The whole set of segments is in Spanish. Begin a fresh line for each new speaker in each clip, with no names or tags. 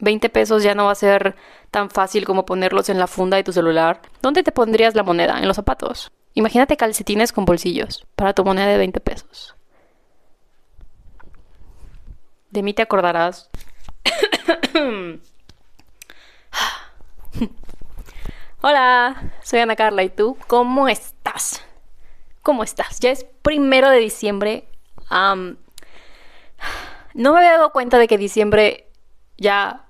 20 pesos ya no va a ser tan fácil como ponerlos en la funda de tu celular. ¿Dónde te pondrías la moneda? En los zapatos. Imagínate calcetines con bolsillos para tu moneda de 20 pesos. De mí te acordarás. Hola, soy Ana Carla y tú, ¿cómo estás? ¿Cómo estás? Ya es primero de diciembre. no me había dado cuenta de que diciembre ya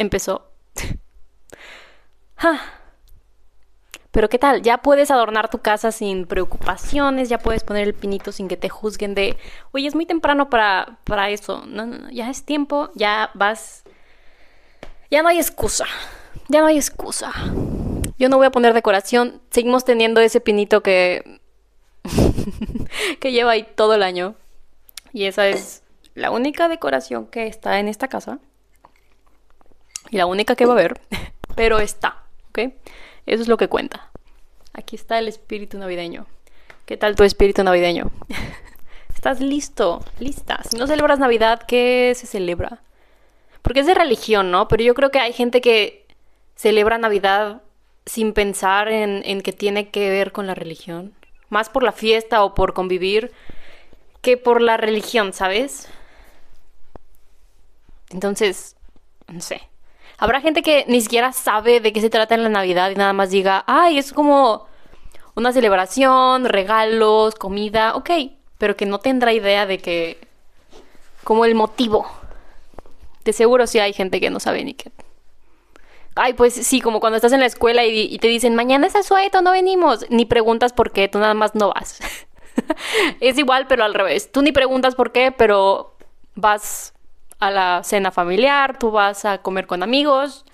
empezó. Ah. Pero ¿qué tal? Ya puedes adornar tu casa sin preocupaciones, ya puedes poner el pinito sin que te juzguen de, oye, es muy temprano para, para eso. No, no, no, ya es tiempo, ya vas... Ya no hay excusa, ya no hay excusa. Yo no voy a poner decoración, seguimos teniendo ese pinito que... que lleva ahí todo el año. Y esa es la única decoración que está en esta casa. Y la única que va a haber. Pero está, ¿ok? Eso es lo que cuenta. Aquí está el espíritu navideño. ¿Qué tal tu espíritu navideño? ¿Estás listo? ¿Lista? Si no celebras Navidad, ¿qué se celebra? Porque es de religión, ¿no? Pero yo creo que hay gente que celebra Navidad sin pensar en, en que tiene que ver con la religión. Más por la fiesta o por convivir que por la religión, ¿sabes? Entonces, no sé. Habrá gente que ni siquiera sabe de qué se trata en la Navidad y nada más diga, ay, es como una celebración, regalos, comida, ok, pero que no tendrá idea de que, como el motivo. De seguro sí hay gente que no sabe ni qué. Ay, pues sí, como cuando estás en la escuela y, te dicen, mañana es asueto, no venimos. Ni preguntas por qué, tú nada más no vas. es igual, pero al revés. Tú ni preguntas por qué, pero vas a la cena familiar, tú vas a comer con amigos,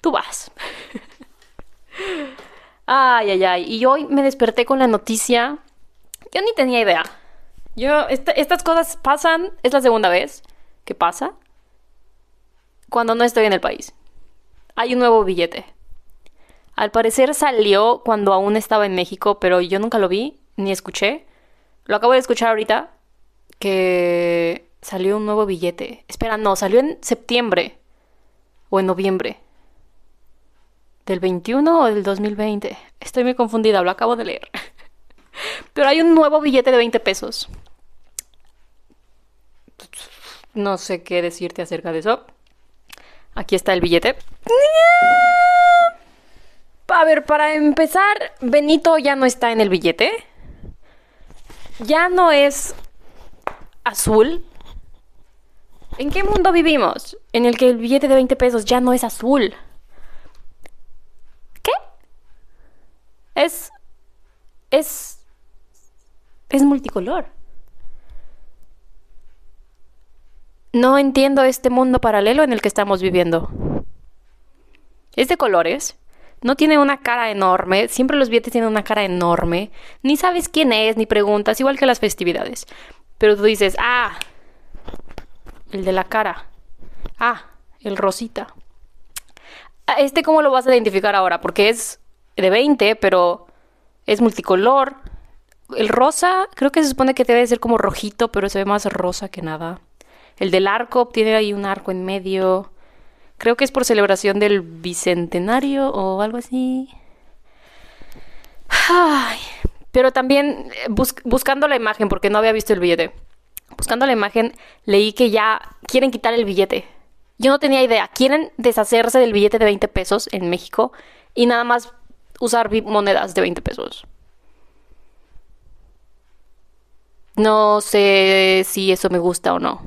tú vas. ay, ay, ay. Y hoy me desperté con la noticia. Yo ni tenía idea. Yo, estas cosas pasan, es la segunda vez que pasa cuando no estoy en el país. Hay un nuevo billete. Al parecer salió cuando aún estaba en México, pero yo nunca lo vi ni escuché. Lo acabo de escuchar ahorita que Salió un nuevo billete. Espera, no, salió en septiembre o en noviembre. ¿Del 21 o del 2020? Estoy muy confundida, lo acabo de leer. Pero hay un nuevo billete de 20 pesos. No sé qué decirte acerca de eso. Aquí está el billete. A ver, para empezar, Benito ya no está en el billete. Ya no es azul, ¿En qué mundo vivimos? En el que el billete de 20 pesos ya no es azul. ¿Qué? Es... Es... Es multicolor. No entiendo este mundo paralelo en el que estamos viviendo. Es de colores. No tiene una cara enorme. Siempre los billetes tienen una cara enorme. Ni sabes quién es, ni preguntas, igual que las festividades. Pero tú dices, ah, el de la cara. Ah, el rosita. Ah, ¿Este cómo lo vas a identificar ahora? Porque es de 20, pero es multicolor. El rosa, creo que se supone que debe ser como rojito, pero se ve más rosa que nada. El del arco, tiene ahí un arco en medio. Creo que es por celebración del bicentenario o algo así. Ay, pero también eh, buscando la imagen, porque no había visto el billete buscando la imagen, leí que ya quieren quitar el billete. Yo no tenía idea. Quieren deshacerse del billete de 20 pesos en México y nada más usar monedas de 20 pesos. No sé si eso me gusta o no.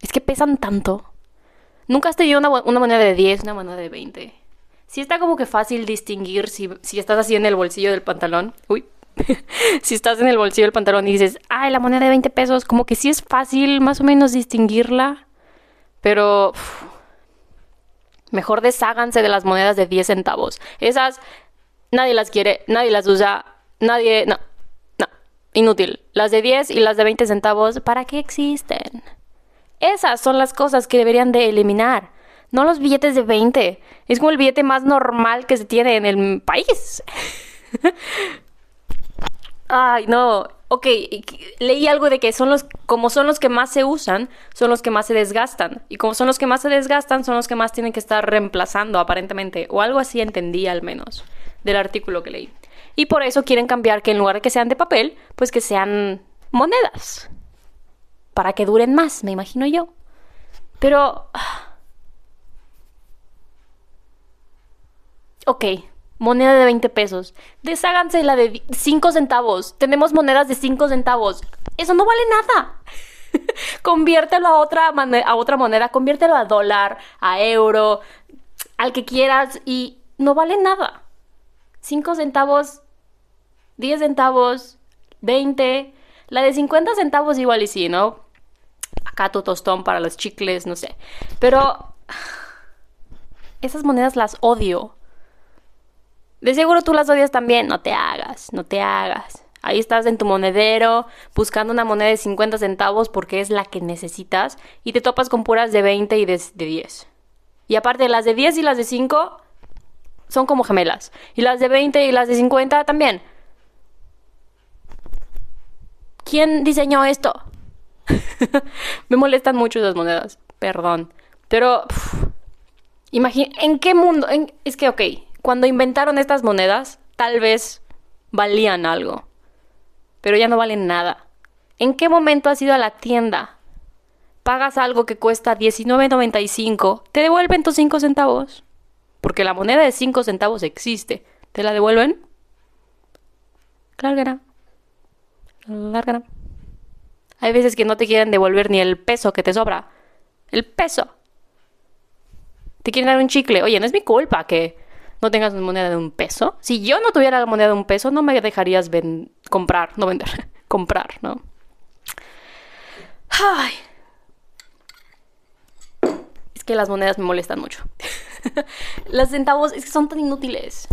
Es que pesan tanto. Nunca has tenido una, moneda de 10, una moneda de 20. Sí está como que fácil distinguir si, si estás así en el bolsillo del pantalón. Uy, si estás en el bolsillo del pantalón y dices, ay, la moneda de 20 pesos, como que sí es fácil más o menos distinguirla, pero mejor desháganse de las monedas de 10 centavos. Esas nadie las quiere, nadie las usa, nadie, no, no, inútil. Las de 10 y las de 20 centavos, ¿para qué existen? Esas son las cosas que deberían de eliminar. No los billetes de 20. Es como el billete más normal que se tiene en el país. Ay, no. Ok, leí algo de que son los, como son los que más se usan, son los que más se desgastan. Y como son los que más se desgastan, son los que más tienen que estar reemplazando, aparentemente. O algo así entendí al menos del artículo que leí. Y por eso quieren cambiar que en lugar de que sean de papel, pues que sean monedas. Para que duren más, me imagino yo. Pero... Ok, moneda de 20 pesos. Desháganse la de 5 centavos. Tenemos monedas de 5 centavos. Eso no vale nada. conviértelo a otra, moneda, conviértelo a dólar, a euro, al que quieras y no vale nada. 5 centavos, 10 centavos, 20. La de 50 centavos igual y sí, ¿no? Acá tu tostón para los chicles, no sé. Pero esas monedas las odio. De seguro tú las odias también. No te hagas, no te hagas. Ahí estás en tu monedero buscando una moneda de 50 centavos porque es la que necesitas y te topas con puras de 20 y de, 10. Y aparte las de 10 y las de 5 son como gemelas. Y las de 20 y las de 50 también. ¿Quién diseñó esto? Me molestan mucho esas monedas. Perdón. Pero... Imagina, ¿en qué mundo? es que, ok, cuando inventaron estas monedas, tal vez valían algo, pero ya no valen nada. ¿En qué momento has ido a la tienda? Pagas algo que cuesta $19.95, te devuelven tus 5 centavos. Porque la moneda de 5 centavos existe. ¿Te la devuelven? Claro que Hay veces que no te quieren devolver ni el peso que te sobra. El peso. Te quieren dar un chicle. Oye, no es mi culpa que no tengas una moneda de un peso. Si yo no tuviera la moneda de un peso, no me dejarías comprar, no vender, comprar, ¿no? Ay. Es que las monedas me molestan mucho. Las centavos es que son tan inútiles.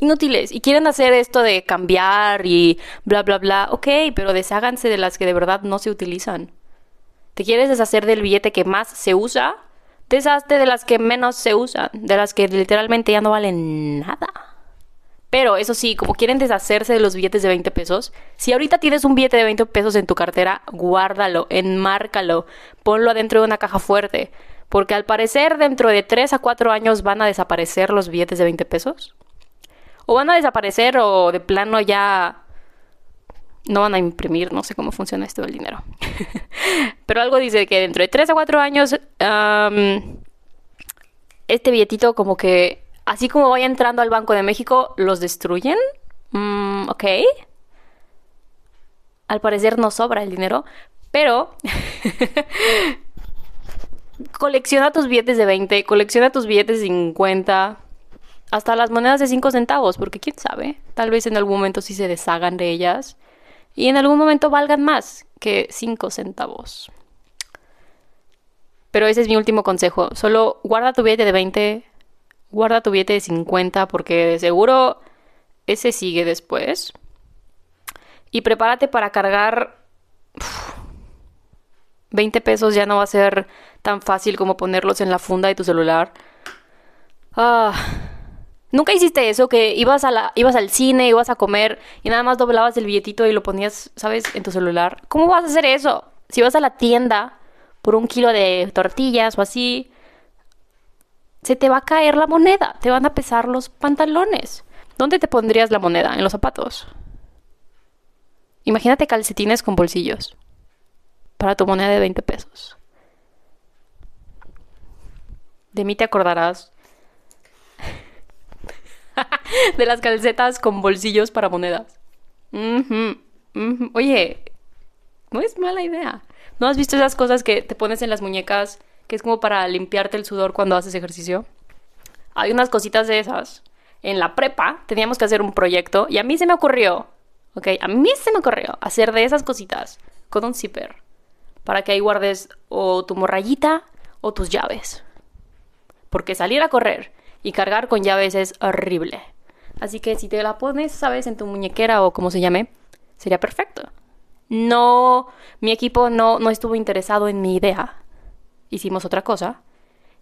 Inútiles. Y quieren hacer esto de cambiar y bla, bla, bla. Ok, pero desháganse de las que de verdad no se utilizan. ¿Te quieres deshacer del billete que más se usa? Deshazte de las que menos se usan, de las que literalmente ya no valen nada. Pero eso sí, como quieren deshacerse de los billetes de 20 pesos, si ahorita tienes un billete de 20 pesos en tu cartera, guárdalo, enmárcalo, ponlo adentro de una caja fuerte, porque al parecer dentro de 3 a 4 años van a desaparecer los billetes de 20 pesos. O van a desaparecer o de plano ya no van a imprimir, no sé cómo funciona esto del dinero. Pero algo dice que dentro de 3 a 4 años, este billetito como que, así como vaya entrando al Banco de México, los destruyen. Mm, ok. Al parecer no sobra el dinero, pero colecciona tus billetes de 20, colecciona tus billetes de 50, hasta las monedas de 5 centavos, porque quién sabe, tal vez en algún momento sí se deshagan de ellas y en algún momento valgan más que 5 centavos. Pero ese es mi último consejo. Solo guarda tu billete de 20, guarda tu billete de 50 porque de seguro ese sigue después. Y prepárate para cargar 20 pesos ya no va a ser tan fácil como ponerlos en la funda de tu celular. Ah, ¿Nunca hiciste eso? Que ibas, a la, ibas al cine, ibas a comer y nada más doblabas el billetito y lo ponías, ¿sabes?, en tu celular. ¿Cómo vas a hacer eso? Si vas a la tienda por un kilo de tortillas o así, se te va a caer la moneda, te van a pesar los pantalones. ¿Dónde te pondrías la moneda? En los zapatos. Imagínate calcetines con bolsillos para tu moneda de 20 pesos. De mí te acordarás de las calcetas con bolsillos para monedas. Oye, no es mala idea. ¿No has visto esas cosas que te pones en las muñecas que es como para limpiarte el sudor cuando haces ejercicio? Hay unas cositas de esas. En la prepa teníamos que hacer un proyecto y a mí se me ocurrió, ok, a mí se me ocurrió hacer de esas cositas con un zipper para que ahí guardes o tu morrayita o tus llaves. Porque salir a correr y cargar con llaves es horrible. Así que si te la pones, sabes, en tu muñequera o como se llame, sería perfecto. No, mi equipo no, no estuvo interesado en mi idea. Hicimos otra cosa.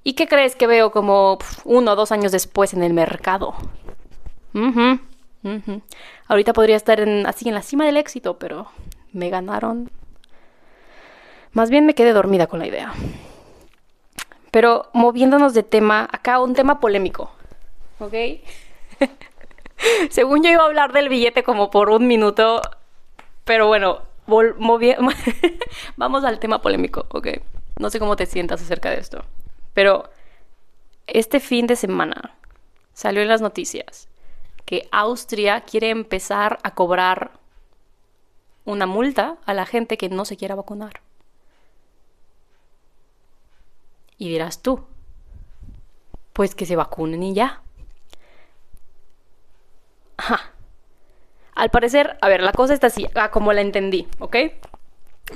¿Y qué crees que veo como uno o dos años después en el mercado? Ahorita podría estar así en la cima del éxito, pero me ganaron. Más bien me quedé dormida con la idea. Pero moviéndonos de tema, acá un tema polémico, ¿ok? Según yo iba a hablar del billete como por un minuto, pero bueno, vamos al tema polémico, ¿ok? No sé cómo te sientas acerca de esto, pero este fin de semana salió en las noticias que Austria quiere empezar a cobrar una multa a la gente que no se quiera vacunar. Y dirás tú, pues que se vacunen y ya. Ajá. Al parecer, a ver, la cosa está así, ah, como la entendí, ¿ok?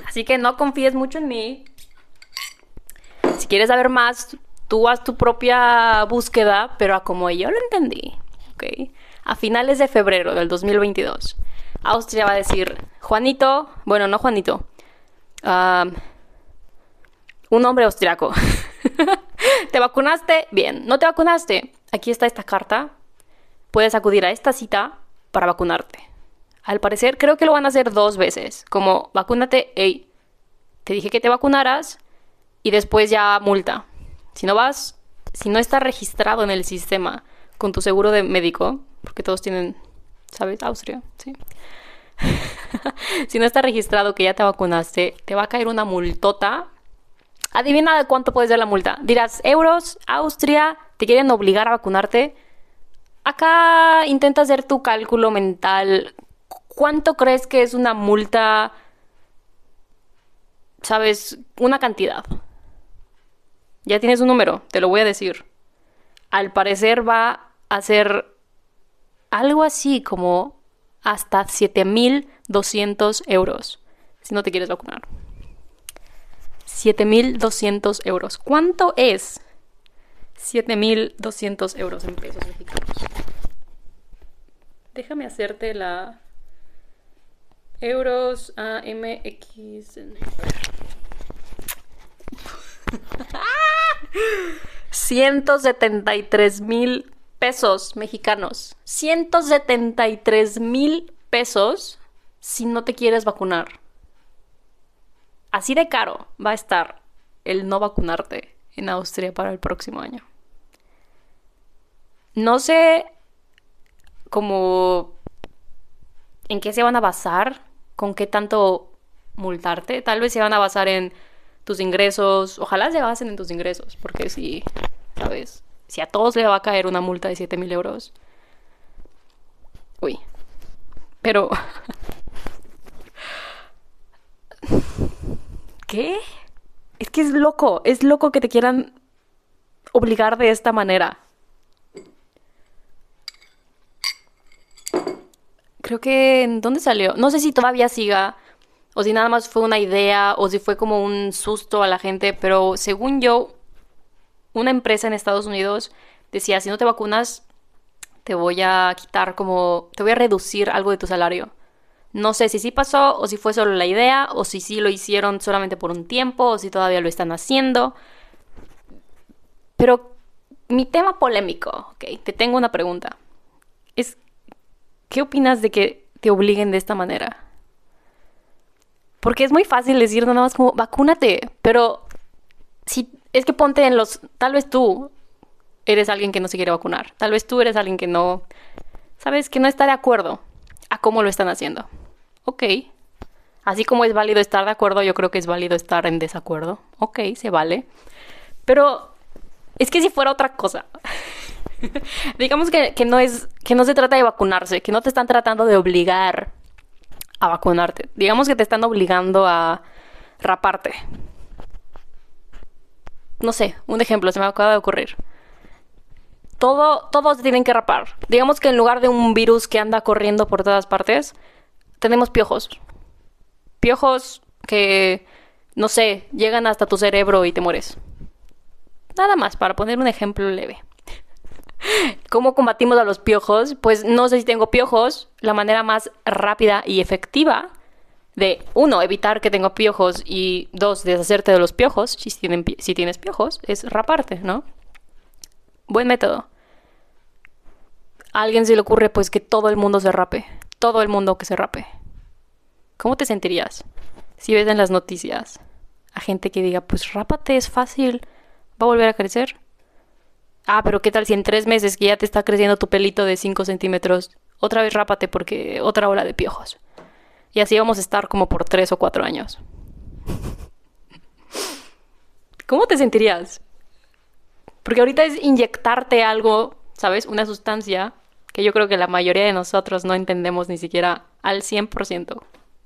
Así que no confíes mucho en mí. Si quieres saber más, tú haz tu propia búsqueda, pero a como yo lo entendí, ¿ok? A finales de febrero del 2022, Austria va a decir, Juanito, bueno, no Juanito, un hombre austriaco. ¿Te vacunaste? Bien. ¿No te vacunaste? Aquí está esta carta. Puedes acudir a esta cita para vacunarte. Al parecer, creo que lo van a hacer dos veces. Como, vacúnate, hey, te dije que te vacunaras y después ya multa. Si no vas, si no está registrado en el sistema con tu seguro de médico, porque todos tienen, ¿sabes? Austria, sí. si no está registrado que ya te vacunaste, te va a caer una multota Adivina de cuánto puede ser la multa. Dirás, euros, Austria, te quieren obligar a vacunarte. Acá intenta hacer tu cálculo mental. ¿Cuánto crees que es una multa? ¿Sabes? Una cantidad. Ya tienes un número, te lo voy a decir. Al parecer va a ser algo así como hasta 7.200 euros si no te quieres vacunar. 7.200 euros. ¿Cuánto es 7.200 euros en pesos mexicanos? Déjame hacerte la euros a MX. ¡173 mil pesos mexicanos. 173 mil pesos si no te quieres vacunar. Así de caro va a estar el no vacunarte en Austria para el próximo año. No sé cómo en qué se van a basar, con qué tanto multarte. Tal vez se van a basar en tus ingresos. Ojalá se basen en tus ingresos, porque si, ¿sabes? Si a todos le va a caer una multa de 7 mil euros. Uy. Pero ¿qué? Es que es loco, es loco que te quieran obligar de esta manera. Creo que... ¿En dónde salió? No sé si todavía siga, o si nada más fue una idea, o si fue como un susto a la gente, pero según yo, una empresa en Estados Unidos decía, si no te vacunas, te voy a quitar como... te voy a reducir algo de tu salario. No sé si sí pasó o si fue solo la idea o si sí lo hicieron solamente por un tiempo o si todavía lo están haciendo. Pero mi tema polémico, ok, te tengo una pregunta. Es, ¿qué opinas de que te obliguen de esta manera? Porque es muy fácil decir nada más como, vacúnate, pero si es que ponte en los, tal vez tú eres alguien que no se quiere vacunar, tal vez tú eres alguien que no, sabes, que no está de acuerdo a cómo lo están haciendo ok. Así como es válido estar de acuerdo, yo creo que es válido estar en desacuerdo. Ok, se vale. Pero es que si fuera otra cosa. Digamos que, no es. que no se trata de vacunarse, que no te están tratando de obligar a vacunarte. Digamos que te están obligando a raparte. No sé, un ejemplo, se me acaba de ocurrir. Todo, todos tienen que rapar. Digamos que en lugar de un virus que anda corriendo por todas partes, tenemos piojos. Piojos que, no sé, llegan hasta tu cerebro y te mueres. Nada más, para poner un ejemplo leve. ¿Cómo combatimos a los piojos? Pues no sé si tengo piojos. La manera más rápida y efectiva de, uno, evitar que tengo piojos y dos, deshacerte de los piojos, si, si tienes piojos, es raparte, ¿no? Buen método. a alguien se le ocurre pues que todo el mundo se rape, todo el mundo que se rape. ¿Cómo te sentirías si ves en las noticias a gente que diga, pues rápate, es fácil, va a volver a crecer? Ah, pero ¿qué tal si en tres meses que ya te está creciendo tu pelito de 5 centímetros, otra vez rápate porque otra ola de piojos? Y así vamos a estar como por tres o cuatro años. ¿Cómo te sentirías? Porque ahorita es inyectarte algo, ¿sabes? Una sustancia que yo creo que la mayoría de nosotros no entendemos ni siquiera al 100%.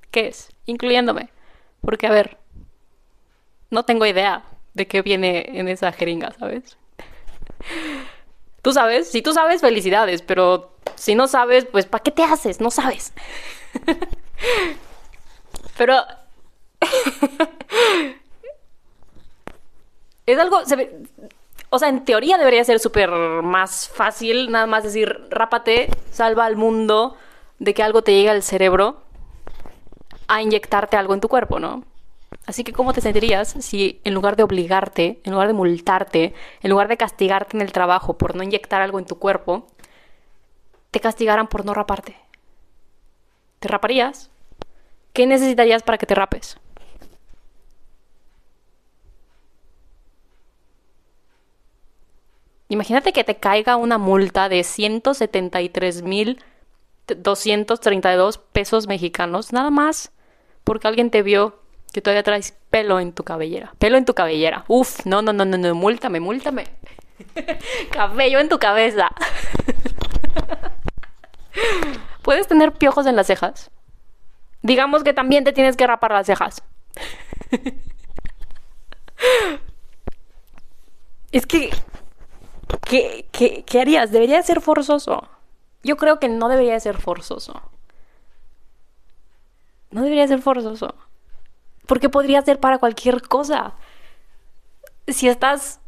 ¿Qué es? Incluyéndome. Porque, a ver, no tengo idea de qué viene en esa jeringa, ¿sabes? Tú sabes, si tú sabes, felicidades, pero si no sabes, pues ¿para qué te haces? No sabes. pero... es algo... o sea, en teoría debería ser súper más fácil, nada más decir, rápate, salva al mundo de que algo te llegue al cerebro a inyectarte algo en tu cuerpo, ¿no? Así que, ¿cómo te sentirías si en lugar de obligarte, en lugar de multarte, en lugar de castigarte en el trabajo por no inyectar algo en tu cuerpo, te castigaran por no raparte? ¿Te raparías? ¿Qué necesitarías para que te rapes? Imagínate que te caiga una multa de 173.232 pesos mexicanos, nada más porque alguien te vio que todavía traes pelo en tu cabellera. Pelo en tu cabellera. Uf, no, no, no, no, no, múltame, múltame. Cabello en tu cabeza. ¿Puedes tener piojos en las cejas? Digamos que también te tienes que rapar las cejas. es que ¿Qué, qué, ¿Qué harías? ¿Debería ser forzoso? Yo creo que no debería ser forzoso. No debería ser forzoso. Porque podría ser para cualquier cosa. Si estás,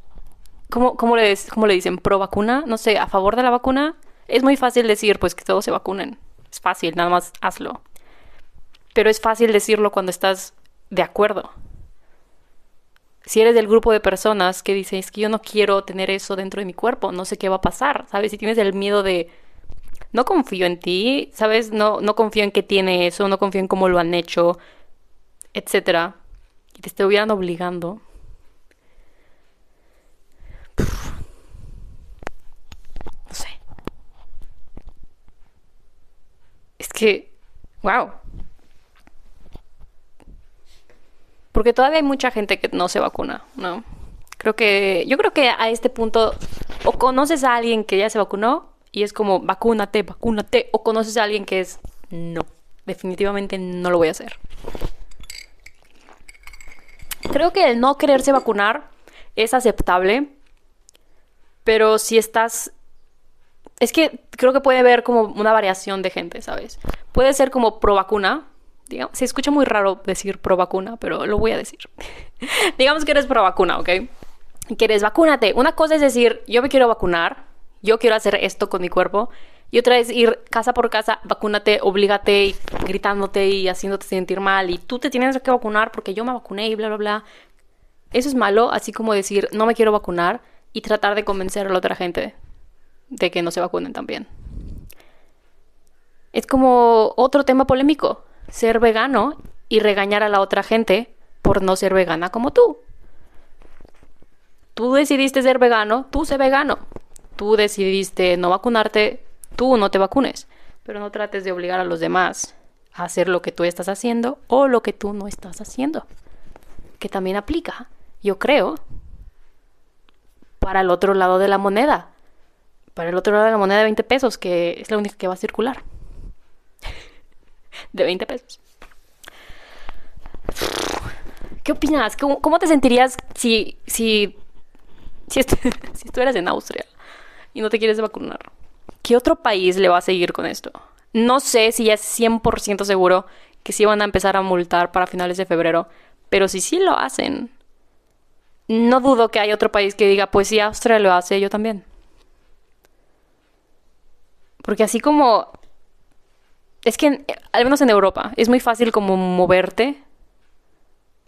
¿cómo, cómo, le, cómo le dicen? ¿Pro vacuna? No sé, a favor de la vacuna. Es muy fácil decir, pues que todos se vacunen. Es fácil, nada más hazlo. Pero es fácil decirlo cuando estás de acuerdo si eres del grupo de personas que dices es que yo no quiero tener eso dentro de mi cuerpo, no sé qué va a pasar, ¿sabes? Si tienes el miedo de no confío en ti, ¿sabes? No, no confío en que tiene eso, no confío en cómo lo han hecho, etcétera, y te estuvieran obligando. No sé. Es que, wow. Porque todavía hay mucha gente que no se vacuna, ¿no? Creo que, yo creo que a este punto, o conoces a alguien que ya se vacunó y es como, vacúnate, vacúnate, o conoces a alguien que es, no, definitivamente no lo voy a hacer. Creo que el no quererse vacunar es aceptable, pero si estás... Es que creo que puede haber como una variación de gente, ¿sabes? Puede ser como pro vacuna, se escucha muy raro decir pro vacuna, pero lo voy a decir. digamos que eres pro vacuna, ¿ok? Quieres vacúnate. Una cosa es decir, yo me quiero vacunar, yo quiero hacer esto con mi cuerpo. Y otra es ir casa por casa, vacúnate, oblígate, y gritándote y haciéndote sentir mal. Y tú te tienes que vacunar porque yo me vacuné y bla, bla, bla. Eso es malo, así como decir, no me quiero vacunar y tratar de convencer a la otra gente de que no se vacunen también. Es como otro tema polémico ser vegano y regañar a la otra gente por no ser vegana como tú. Tú decidiste ser vegano, tú sé vegano. Tú decidiste no vacunarte, tú no te vacunes. Pero no trates de obligar a los demás a hacer lo que tú estás haciendo o lo que tú no estás haciendo. Que también aplica, yo creo, para el otro lado de la moneda. Para el otro lado de la moneda de 20 pesos, que es la única que va a circular de 20 pesos. ¿Qué opinas? ¿Cómo, te sentirías si, si, si, si estuvieras en Austria y no te quieres vacunar? ¿Qué otro país le va a seguir con esto? No sé si ya es 100% seguro que sí van a empezar a multar para finales de febrero, pero si sí lo hacen, no dudo que hay otro país que diga, pues si Austria lo hace, yo también. Porque así como es que, al menos en Europa, es muy fácil como moverte,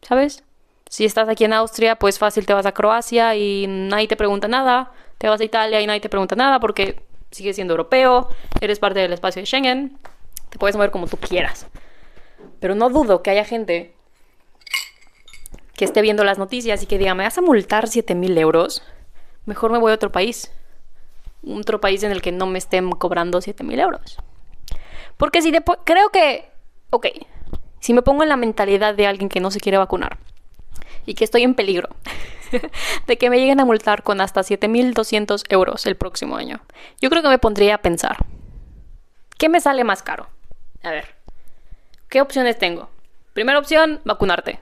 ¿sabes? Si estás aquí en Austria, pues fácil te vas a Croacia y nadie te pregunta nada, te vas a Italia y nadie te pregunta nada porque sigues siendo europeo, eres parte del espacio de Schengen, te puedes mover como tú quieras. Pero no dudo que haya gente que esté viendo las noticias y que diga, me vas a multar 7 mil euros, mejor me voy a otro país. Otro país en el que no me estén cobrando 7 mil euros. Porque si creo que, ok, si me pongo en la mentalidad de alguien que no se quiere vacunar y que estoy en peligro de que me lleguen a multar con hasta 7.200 euros el próximo año, yo creo que me pondría a pensar, ¿qué me sale más caro? A ver, ¿qué opciones tengo? Primera opción, vacunarte.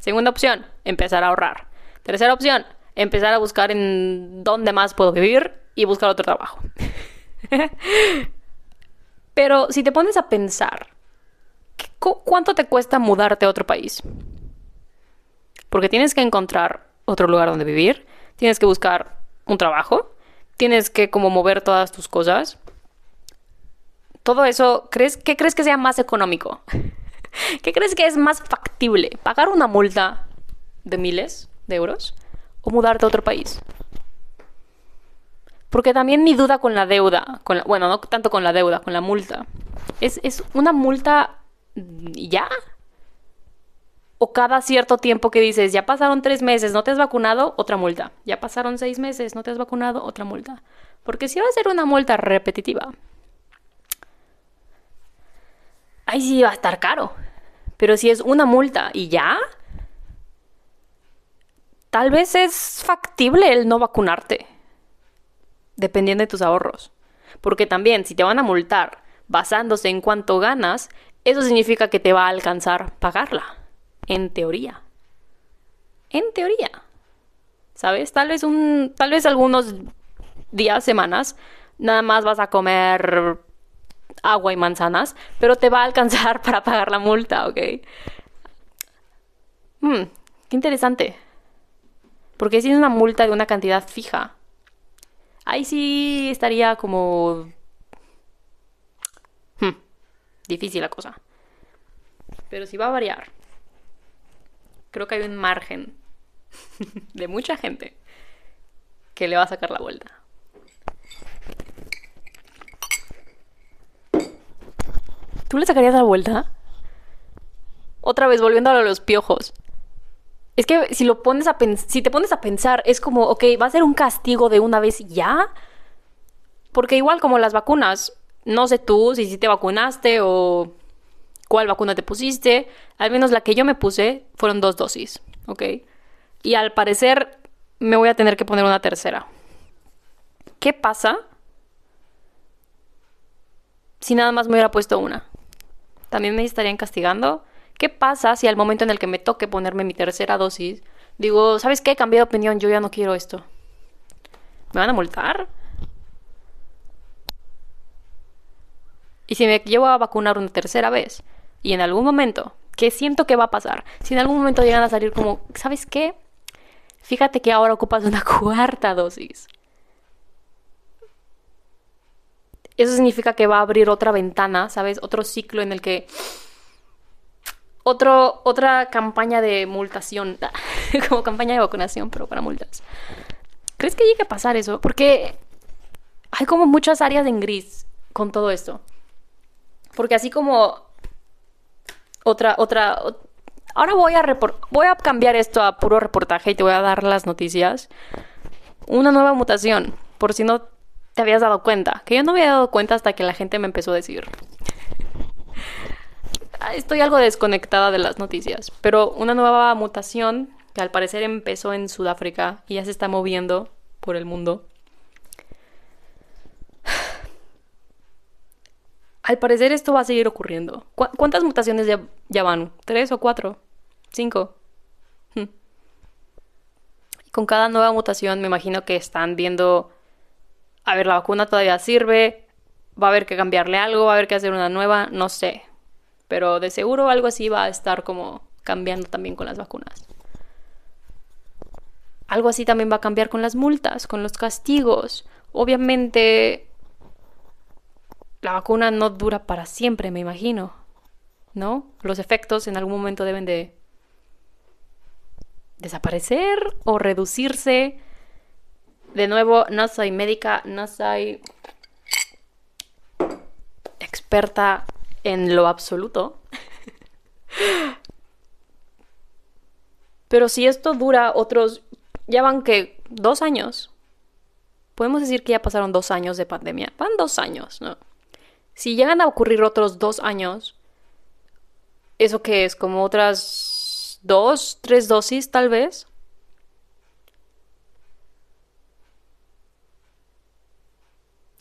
Segunda opción, empezar a ahorrar. Tercera opción, empezar a buscar en dónde más puedo vivir y buscar otro trabajo. Pero si te pones a pensar, ¿cuánto te cuesta mudarte a otro país? Porque tienes que encontrar otro lugar donde vivir, tienes que buscar un trabajo, tienes que como mover todas tus cosas. Todo eso, ¿crees, ¿qué crees que sea más económico? ¿Qué crees que es más factible? ¿Pagar una multa de miles de euros o mudarte a otro país? Porque también mi duda con la deuda, con bueno, no tanto con la deuda, con la multa. ¿Es, es una multa ya? O cada cierto tiempo que dices, ya pasaron tres meses, no te has vacunado, otra multa. Ya pasaron seis meses, no te has vacunado, otra multa. Porque si va a ser una multa repetitiva, ahí sí va a estar caro. Pero si es una multa y ya, tal vez es factible el no vacunarte dependiendo de tus ahorros. Porque también, si te van a multar basándose en cuánto ganas, eso significa que te va a alcanzar pagarla. En teoría. En teoría. ¿Sabes? Tal vez un. Tal vez algunos días, semanas, nada más vas a comer agua y manzanas, pero te va a alcanzar para pagar la multa, ¿ok? Hmm, qué interesante. Porque si es una multa de una cantidad fija, ahí sí estaría como... Hmm, difícil la cosa. Pero si va a variar, creo que hay un margen de mucha gente que le va a sacar la vuelta. ¿Tú le sacarías la vuelta? Otra vez, volviendo a los piojos. Es que si lo pones a si te pones a pensar, es como, ok, va a ser un castigo de una vez ya. Porque igual como las vacunas, no sé tú si, te vacunaste o cuál vacuna te pusiste. Al menos la que yo me puse fueron dos dosis, ¿ok? Y al parecer me voy a tener que poner una tercera. ¿Qué pasa si nada más me hubiera puesto una? ¿También me estarían castigando? ¿Qué pasa si al momento en el que me toque ponerme mi tercera dosis, digo, ¿sabes qué? Cambié de opinión, yo ya no quiero esto. ¿Me van a multar? Y si me llevo a vacunar una tercera vez y en algún momento, ¿qué siento que va a pasar? Si en algún momento llegan a salir como, ¿sabes qué? Fíjate que ahora ocupas una cuarta dosis. Eso significa que va a abrir otra ventana, ¿sabes? Otro ciclo en el que otro, otra campaña de multación, como campaña de vacunación, pero para multas. ¿Crees que llegue a pasar eso? Porque hay como muchas áreas en gris con todo esto. Porque así como otra, otra, ahora voy a voy a cambiar esto a puro reportaje y te voy a dar las noticias. Una nueva mutación, por si no te habías dado cuenta, que yo no me había dado cuenta hasta que la gente me empezó a decir. Ah, estoy algo desconectada de las noticias, pero una nueva mutación que al parecer empezó en Sudáfrica y ya se está moviendo por el mundo. Al parecer esto va a seguir ocurriendo. ¿Cuántas mutaciones ya, van? ¿Tres o cuatro? ¿Cinco? Hmm. con cada nueva mutación me imagino que están viendo, a ver, la vacuna todavía sirve, va a haber que cambiarle algo, va a haber que hacer una nueva, no sé. Pero de seguro algo así va a estar como cambiando también con las vacunas. Algo así también va a cambiar con las multas, con los castigos. Obviamente la vacuna no dura para siempre, me imagino. ¿No? Los efectos en algún momento deben de desaparecer o reducirse. De nuevo, no soy médica, no soy experta en lo absoluto. Pero si esto dura otros, ya van que dos años. Podemos decir que ya pasaron dos años de pandemia. Van dos años, ¿no? Si llegan a ocurrir otros dos años, ¿eso qué es? ¿Como otras dos, tres dosis tal vez?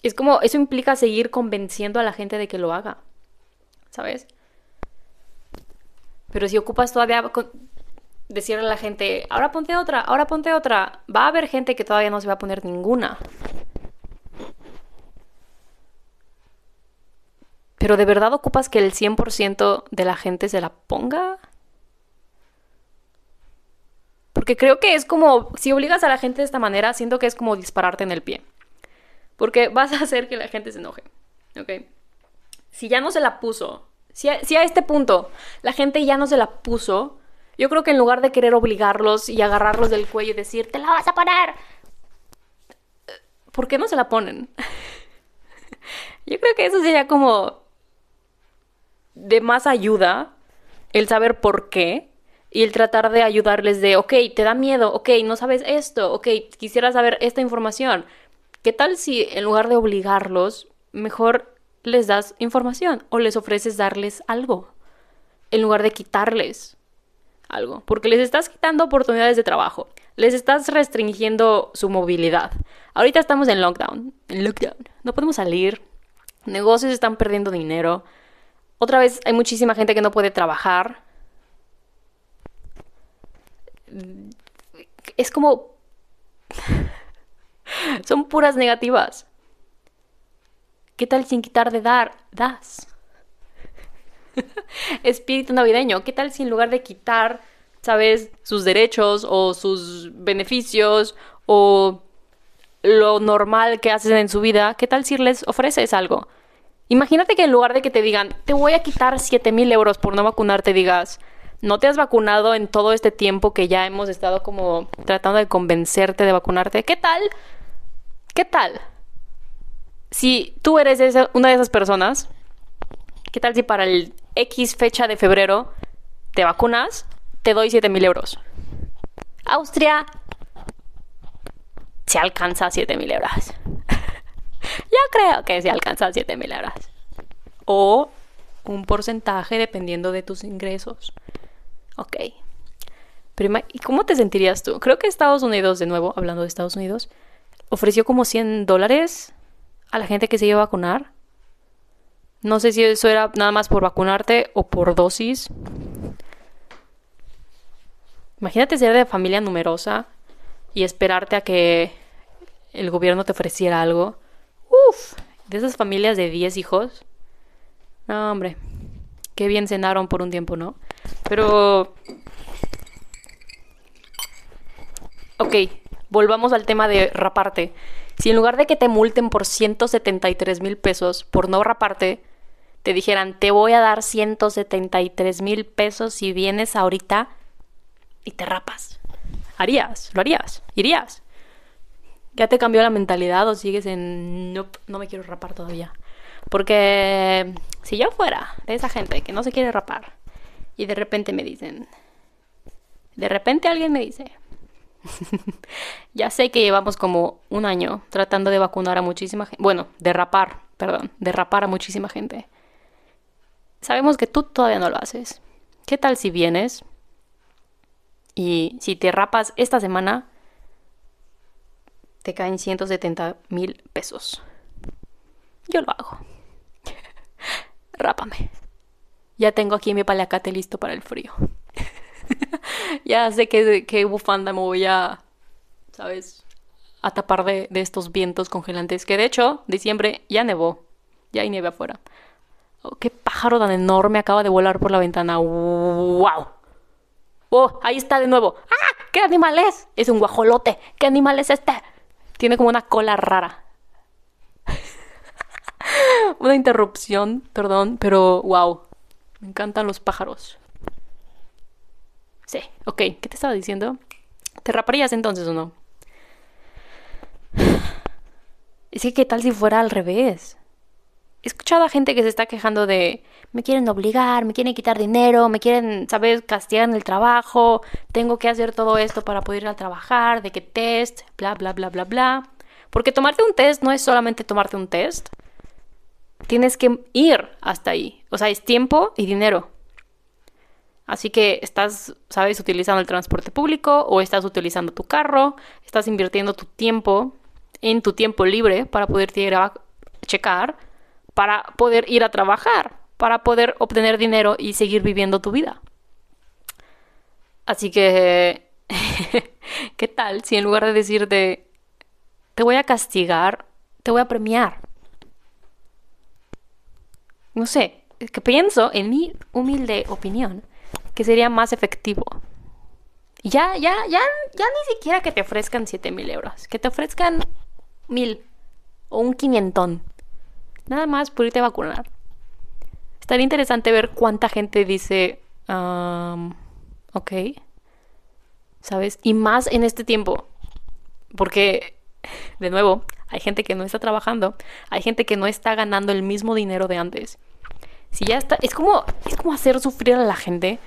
Es como, eso implica seguir convenciendo a la gente de que lo haga, ¿sabes? Pero si ocupas todavía decirle a la gente, ahora ponte otra, ahora ponte otra, va a haber gente que todavía no se va a poner ninguna. Pero ¿de verdad ocupas que el 100% de la gente se la ponga? Porque creo que es como, si obligas a la gente de esta manera, siento que es como dispararte en el pie. Porque vas a hacer que la gente se enoje. ¿Ok? Si ya no se la puso, si a, este punto la gente ya no se la puso, yo creo que en lugar de querer obligarlos y agarrarlos del cuello y decir, te la vas a poner, ¿por qué no se la ponen? yo creo que eso sería como de más ayuda el saber por qué y el tratar de ayudarles de, ok, te da miedo, ok, no sabes esto, ok, quisiera saber esta información, ¿Qué tal si en lugar de obligarlos, mejor les das información o les ofreces darles algo en lugar de quitarles algo? Porque les estás quitando oportunidades de trabajo, les estás restringiendo su movilidad. Ahorita estamos en lockdown, en lockdown. No podemos salir, negocios están perdiendo dinero. Otra vez hay muchísima gente que no puede trabajar. Es como Son puras negativas. ¿Qué tal sin quitar de dar, das? Espíritu navideño. ¿Qué tal si en lugar de quitar, sabes, sus derechos o sus beneficios o lo normal que hacen en su vida, qué tal si les ofreces algo? Imagínate que en lugar de que te digan, te voy a quitar 7 mil euros por no vacunarte, digas, no te has vacunado en todo este tiempo que ya hemos estado como tratando de convencerte de vacunarte. ¿Qué tal ¿Qué tal? Si tú eres una de esas personas, ¿qué tal si para el X fecha de febrero te vacunas? Te doy 7 mil euros. Austria se alcanza a 7 mil euros. Yo creo que se alcanza a 7 mil euros. O un porcentaje dependiendo de tus ingresos. Ok. Pero, ¿y cómo te sentirías tú? Creo que Estados Unidos, de nuevo, hablando de Estados Unidos, ofreció como 100 dólares a la gente que se iba a vacunar. No sé si eso era nada más por vacunarte o por dosis. Imagínate ser de familia numerosa y esperarte a que el gobierno te ofreciera algo. Uf, de esas familias de 10 hijos. No, hombre. Qué bien cenaron por un tiempo, ¿no? Pero... Ok, volvamos al tema de raparte. Si en lugar de que te multen por 173 mil pesos por no raparte, te dijeran, te voy a dar 173 mil pesos si vienes ahorita y te rapas. ¿Harías? ¿Lo harías? ¿Irías? ¿Ya te cambió la mentalidad o sigues en, no, no me quiero rapar todavía? Porque si yo fuera de esa gente que no se quiere rapar y de repente me dicen, de repente alguien me dice, ya sé que llevamos como un año tratando de vacunar a muchísima gente. Bueno, de rapar, perdón, de rapar a muchísima gente. Sabemos que tú todavía no lo haces. ¿Qué tal si vienes y si te rapas esta semana, te caen 170 mil pesos? Yo lo hago. Rápame. Ya tengo aquí mi paliacate listo para el frío. ya sé que, bufanda me voy a, ¿sabes? A tapar de, estos vientos congelantes. Que de hecho, diciembre ya nevó. Ya hay nieve afuera. Oh, qué pájaro tan enorme acaba de volar por la ventana. ¡Wow! ¡Oh! Ahí está de nuevo. ¡Ah! ¿Qué animal es? Es un guajolote. ¿Qué animal es este? Tiene como una cola rara. una interrupción, perdón, pero wow. Me encantan los pájaros. Sí, ok. ¿Qué te estaba diciendo? ¿Te raparías entonces o no? Es que, ¿qué tal si fuera al revés? he escuchado a gente que se está quejando de me quieren obligar, me quieren quitar dinero, me quieren, ¿sabes?, castigar en el trabajo, tengo que hacer todo esto para poder ir a trabajar, de qué test, bla, bla, bla, bla, bla. Porque tomarte un test no es solamente tomarte un test. Tienes que ir hasta ahí. O sea, es tiempo y dinero. Así que estás, ¿sabes?, utilizando el transporte público o estás utilizando tu carro, estás invirtiendo tu tiempo en tu tiempo libre para poder ir a checar, para poder ir a trabajar, para poder obtener dinero y seguir viviendo tu vida. Así que, ¿qué tal si en lugar de decirte, te voy a castigar, te voy a premiar? No sé, que pienso, en mi humilde opinión, que sería más efectivo. Ya, ya, ya, ya ni siquiera que te ofrezcan 7 mil euros, que te ofrezcan mil o un quinientón. Nada más por irte a vacunar. Estaría interesante ver cuánta gente dice, ok, ¿sabes? Y más en este tiempo, porque, de nuevo, hay gente que no está trabajando, hay gente que no está ganando el mismo dinero de antes. Si ya está, es como, es como hacer sufrir a la gente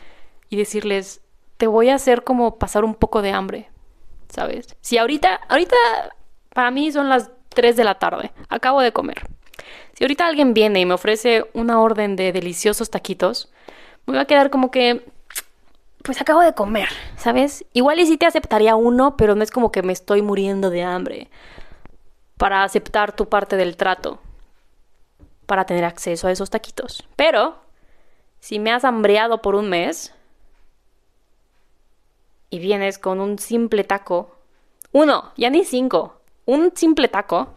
y decirles, te voy a hacer como pasar un poco de hambre, ¿sabes? Si ahorita, ahorita para mí son las 3 de la tarde. Acabo de comer. Si ahorita alguien viene y me ofrece una orden de deliciosos taquitos, me voy a quedar como que, pues acabo de comer, ¿sabes? Igual y sí te aceptaría uno, pero no es como que me estoy muriendo de hambre para aceptar tu parte del trato, para tener acceso a esos taquitos. Pero, si me has hambreado por un mes y vienes con un simple taco, uno, ya ni cinco, un simple taco,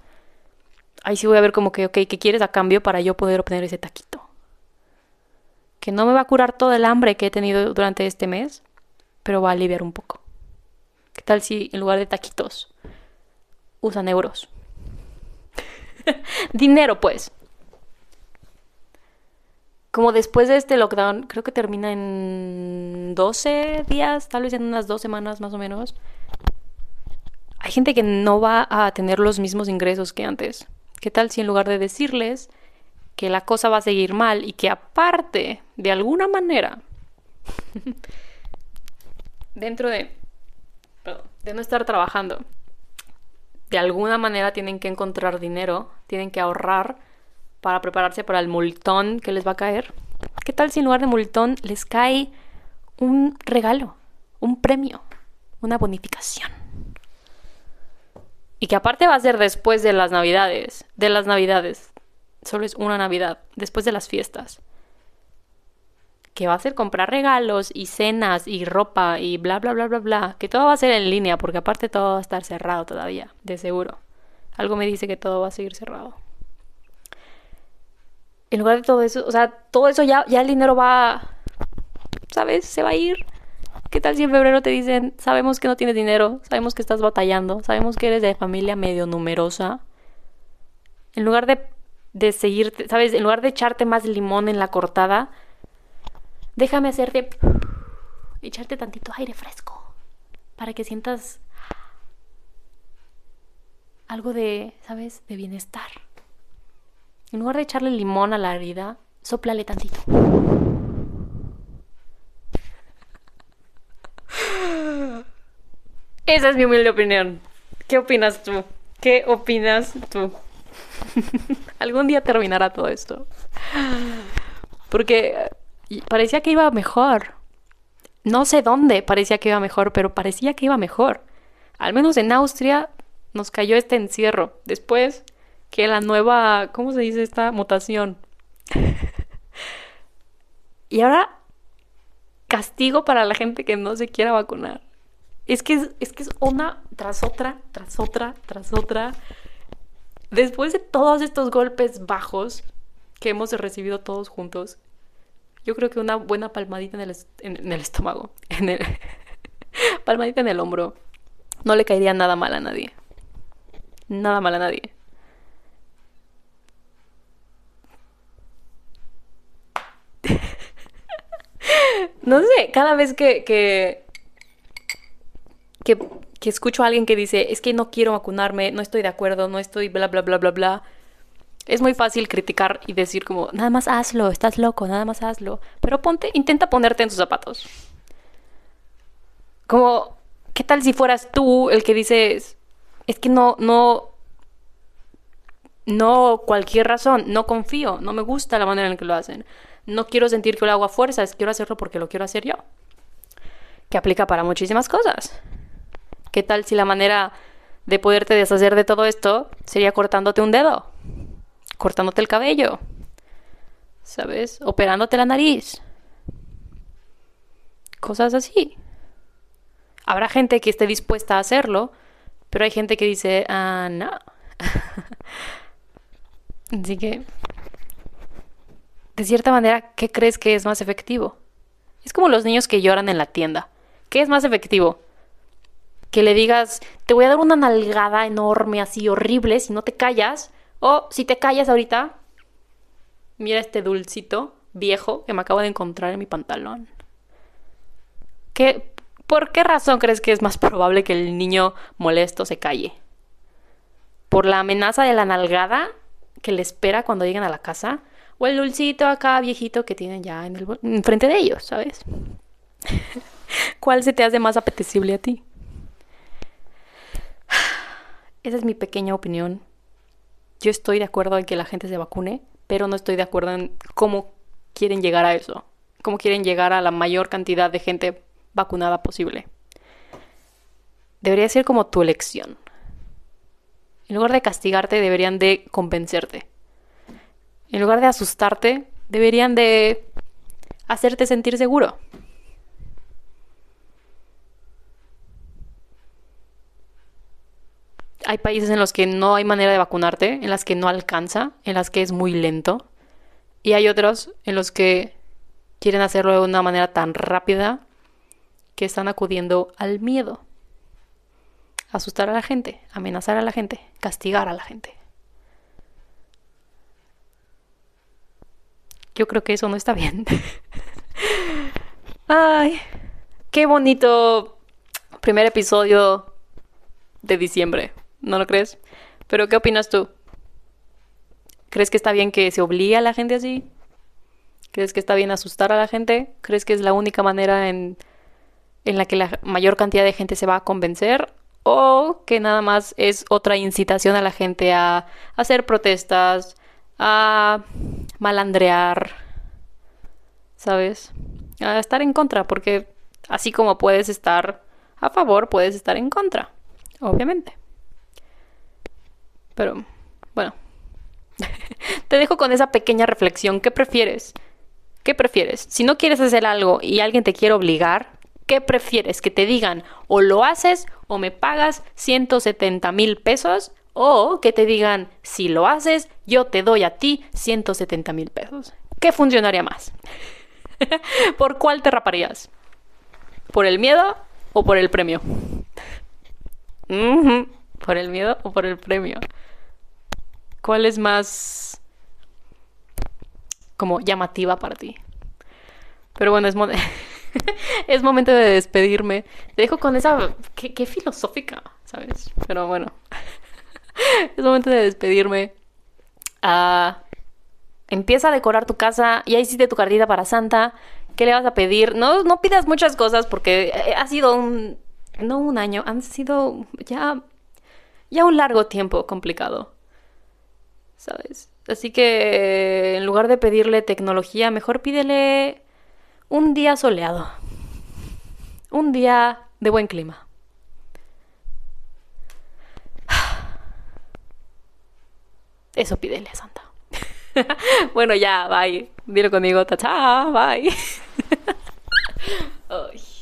ahí sí voy a ver como que, ok, ¿qué quieres a cambio para yo poder obtener ese taquito? Que no me va a curar todo el hambre que he tenido durante este mes, pero va a aliviar un poco. ¿Qué tal si en lugar de taquitos usan euros? Dinero, pues. Como después de este lockdown, creo que termina en 12 días, tal vez en unas dos semanas más o menos hay gente que no va a tener los mismos ingresos que antes. ¿Qué tal si en lugar de decirles que la cosa va a seguir mal y que aparte, de alguna manera, dentro de, de no estar trabajando, de alguna manera tienen que encontrar dinero, tienen que ahorrar para prepararse para el multón que les va a caer? ¿Qué tal si en lugar de multón les cae un regalo, un premio, una bonificación? Y que aparte va a ser después de las navidades. De las navidades. Solo es una navidad. Después de las fiestas. Que va a ser comprar regalos y cenas y ropa y bla, bla, bla, bla, bla. Que todo va a ser en línea porque aparte todo va a estar cerrado todavía. De seguro. Algo me dice que todo va a seguir cerrado. En lugar de todo eso, o sea, todo eso ya, ya el dinero va, ¿sabes? Se va a ir ¿Qué tal si en febrero te dicen, sabemos que no tienes dinero, sabemos que estás batallando, sabemos que eres de familia medio numerosa? En lugar de, de seguirte, ¿sabes? En lugar de echarte más limón en la cortada, déjame hacerte, echarte tantito aire fresco para que sientas algo de, ¿sabes? De bienestar. En lugar de echarle limón a la herida, soplale tantito. Esa es mi humilde opinión. ¿Qué opinas tú? ¿Qué opinas tú? Algún día terminará todo esto. Porque parecía que iba mejor. No sé dónde parecía que iba mejor, pero parecía que iba mejor. Al menos en Austria nos cayó este encierro. Después que la nueva, ¿cómo se dice esta mutación? y ahora castigo para la gente que no se quiera vacunar. Es que es, que es una tras otra, tras otra, tras otra. Después de todos estos golpes bajos que hemos recibido todos juntos, yo creo que una buena palmadita en el, en, el estómago, en el palmadita en el hombro, no le caería nada mal a nadie. Nada mal a nadie. No sé, cada vez que, que que, escucho a alguien que dice, es que no quiero vacunarme, no estoy de acuerdo, no estoy bla, bla, bla, bla, bla. Es muy fácil criticar y decir como, nada más hazlo, estás loco, nada más hazlo. Pero ponte, intenta ponerte en sus zapatos. Como, ¿qué tal si fueras tú el que dices, es que no, no, no cualquier razón, no confío, no me gusta la manera en que lo hacen. No quiero sentir que lo hago a fuerzas, quiero hacerlo porque lo quiero hacer yo. Que aplica para muchísimas cosas. ¿Qué tal si la manera de poderte deshacer de todo esto sería cortándote un dedo? cortándote el cabello, ¿sabes? Operándote la nariz. Cosas así. Habrá gente que esté dispuesta a hacerlo, pero hay gente que dice, ah, no. así que, de cierta manera, ¿qué crees que es más efectivo? Es como los niños que lloran en la tienda. ¿Qué es más efectivo? Que le digas, te voy a dar una nalgada enorme, así horrible, si no te callas, o si te callas ahorita, mira este dulcito viejo que me acabo de encontrar en mi pantalón. ¿Qué, ¿Por qué razón crees que es más probable que el niño molesto se calle? ¿Por la amenaza de la nalgada que le espera cuando lleguen a la casa? ¿O el dulcito acá viejito que tienen ya en el, enfrente de ellos, ¿sabes? ¿Cuál se te hace más apetecible a ti? Esa es mi pequeña opinión yo estoy de acuerdo en que la gente se vacune, pero no estoy de acuerdo en cómo quieren llegar a eso, cómo quieren llegar a la mayor cantidad de gente vacunada posible. Debería ser como tu elección. En lugar de castigarte, deberían de convencerte. En lugar de asustarte, deberían de hacerte sentir seguro. hay países en los que no hay manera de vacunarte, en las que no alcanza, en las que es muy lento. Y hay otros en los que quieren hacerlo de una manera tan rápida que están acudiendo al miedo. Asustar a la gente, amenazar a la gente, castigar a la gente. Yo creo que eso no está bien. Ay, qué bonito primer episodio de diciembre. ¿no lo crees? Pero ¿qué opinas tú? ¿Crees que está bien que se obligue a la gente así? ¿Crees que está bien asustar a la gente? ¿Crees que es la única manera en, en la que la mayor cantidad de gente se va a convencer? ¿O que nada más es otra incitación a la gente a hacer protestas, a malandrear, ¿sabes? A estar en contra, porque así como puedes estar a favor, puedes estar en contra, obviamente. Pero, bueno. Te dejo con esa pequeña reflexión. ¿Qué prefieres? ¿Qué prefieres? Si no quieres hacer algo y alguien te quiere obligar, ¿qué prefieres? Que te digan o lo haces o me pagas 170 mil pesos o que te digan si lo haces yo te doy a ti 170 mil pesos. ¿Qué funcionaría más? ¿Por cuál te raparías? ¿Por el miedo o por el premio? ¿Por el miedo o por el premio? ¿Cuál es más como llamativa para ti? Pero bueno, es, es momento de despedirme. Te dejo con esa... Qué, filosófica, ¿sabes? Pero bueno. es momento de despedirme. Ah, empieza a decorar tu casa. Ya hiciste tu cartita para Santa. ¿Qué le vas a pedir? No, no pidas muchas cosas porque ha sido un... No un año, han sido ya... Ya un largo tiempo complicado. ¿sabes? Así que en lugar de pedirle tecnología, mejor pídele un día soleado. Un día de buen clima. Eso pídele a Santa. bueno, ya, bye. Dilo conmigo, tacha, bye.